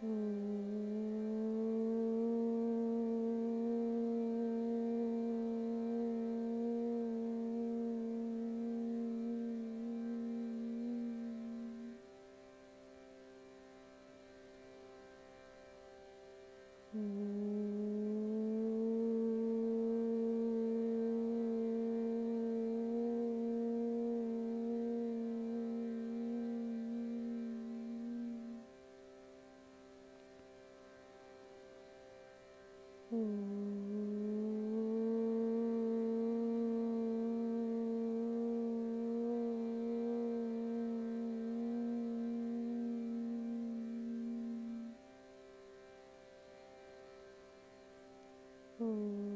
Hmm. Mm.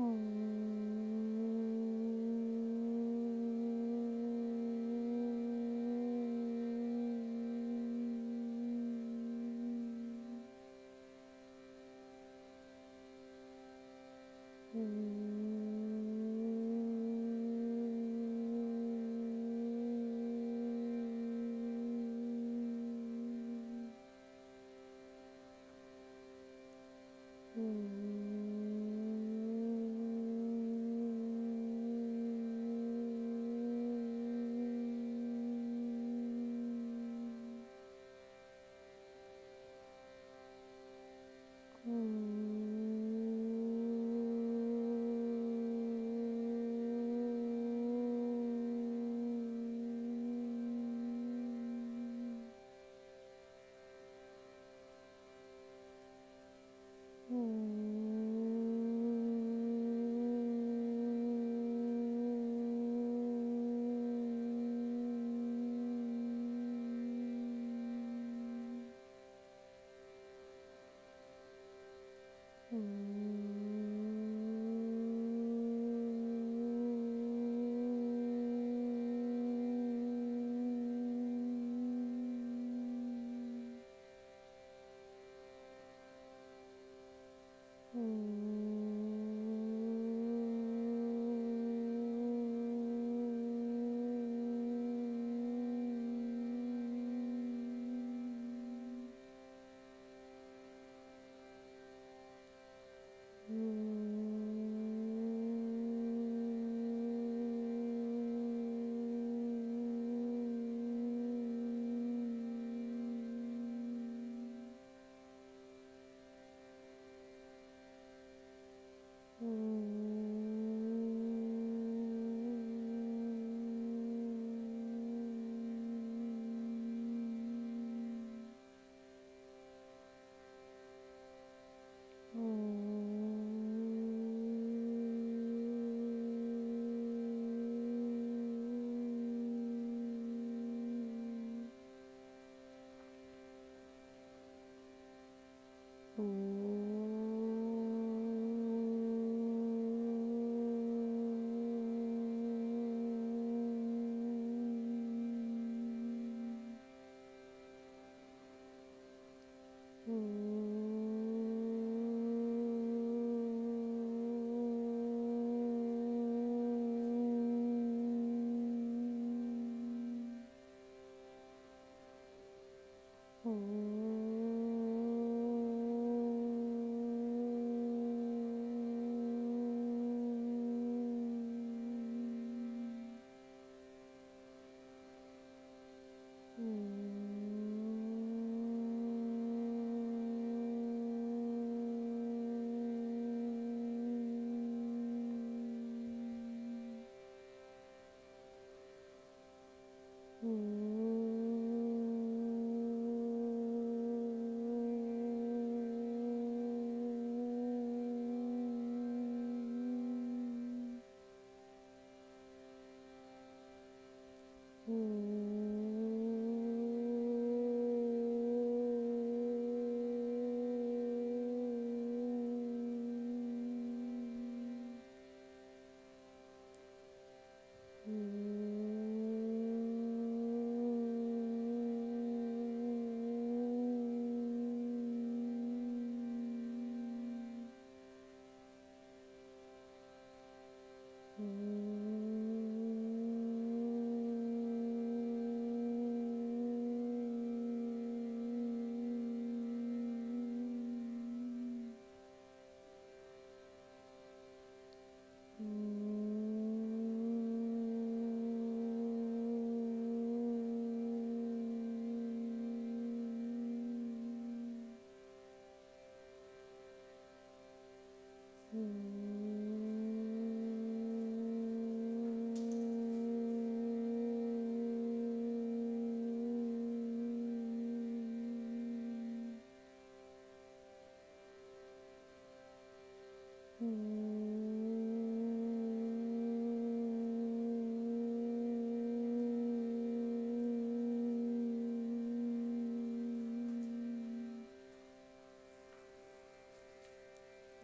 Hmm.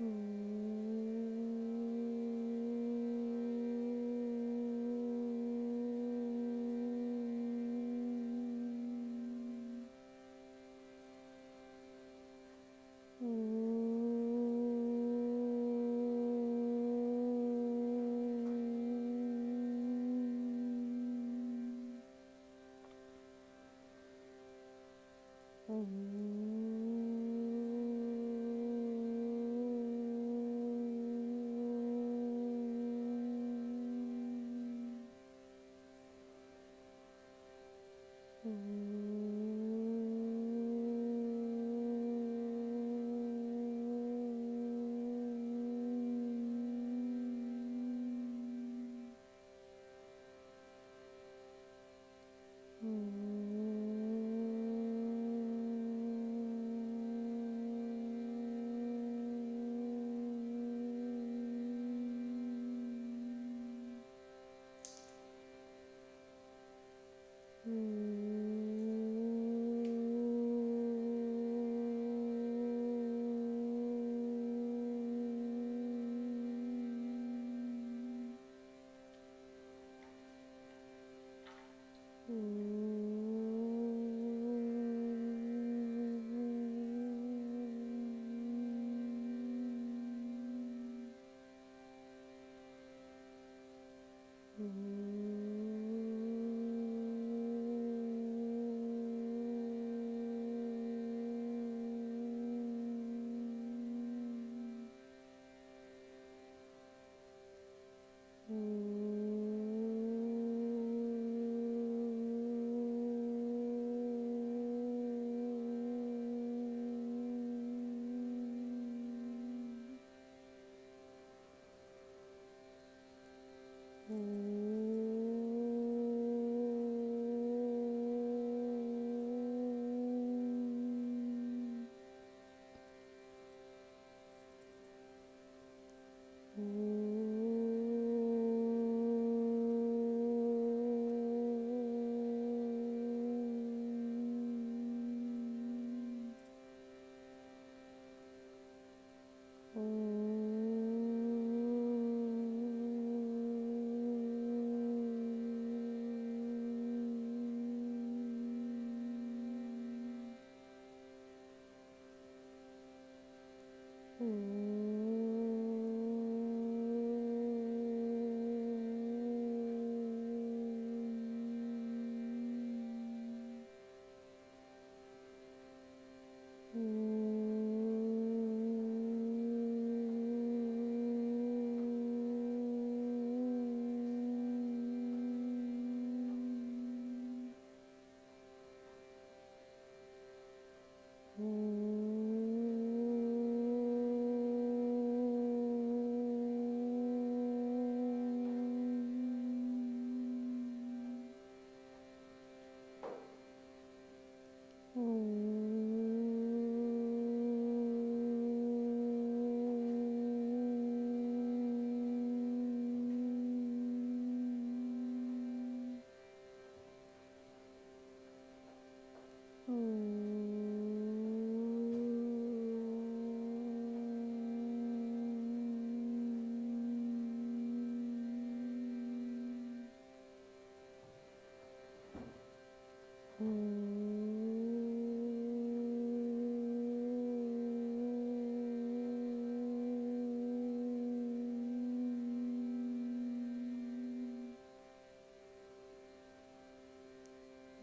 Mm.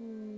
Mm.